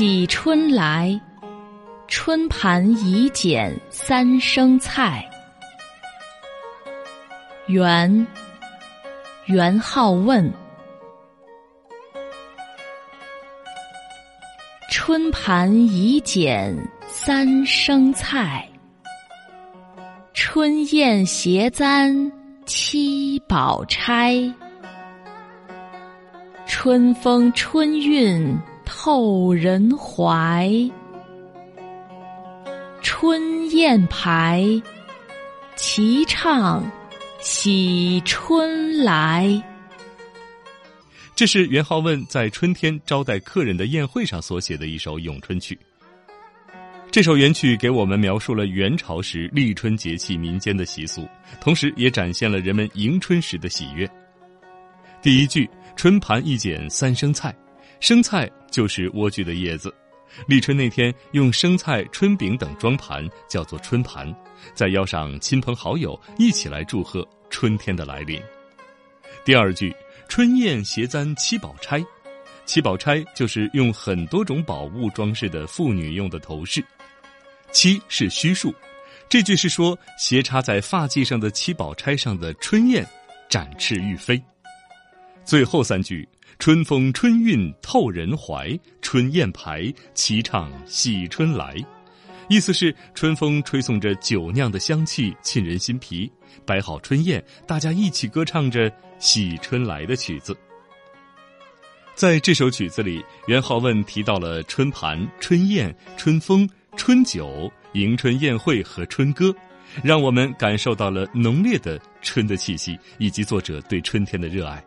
喜春来，春盘已剪三生菜。元，元好问。春盘已剪三生菜，春燕携簪七宝钗。春风春韵后人怀，春燕排，齐唱喜春来。这是元好问在春天招待客人的宴会上所写的一首咏春曲。这首元曲给我们描述了元朝时立春节气民间的习俗，同时也展现了人们迎春时的喜悦。第一句。春盘一剪三生菜，生菜就是莴苣的叶子。立春那天，用生菜、春饼等装盘，叫做春盘，再邀上亲朋好友一起来祝贺春天的来临。第二句，春燕携簪七宝钗，七宝钗就是用很多种宝物装饰的妇女用的头饰。七是虚数，这句是说斜插在发髻上的七宝钗上的春燕，展翅欲飞。最后三句“春风春韵透人怀，春燕排，齐唱喜春来”，意思是春风吹送着酒酿的香气，沁人心脾；摆好春宴，大家一起歌唱着喜春来的曲子。在这首曲子里，元好问提到了春盘、春宴、春风、春酒、迎春宴会和春歌，让我们感受到了浓烈的春的气息，以及作者对春天的热爱。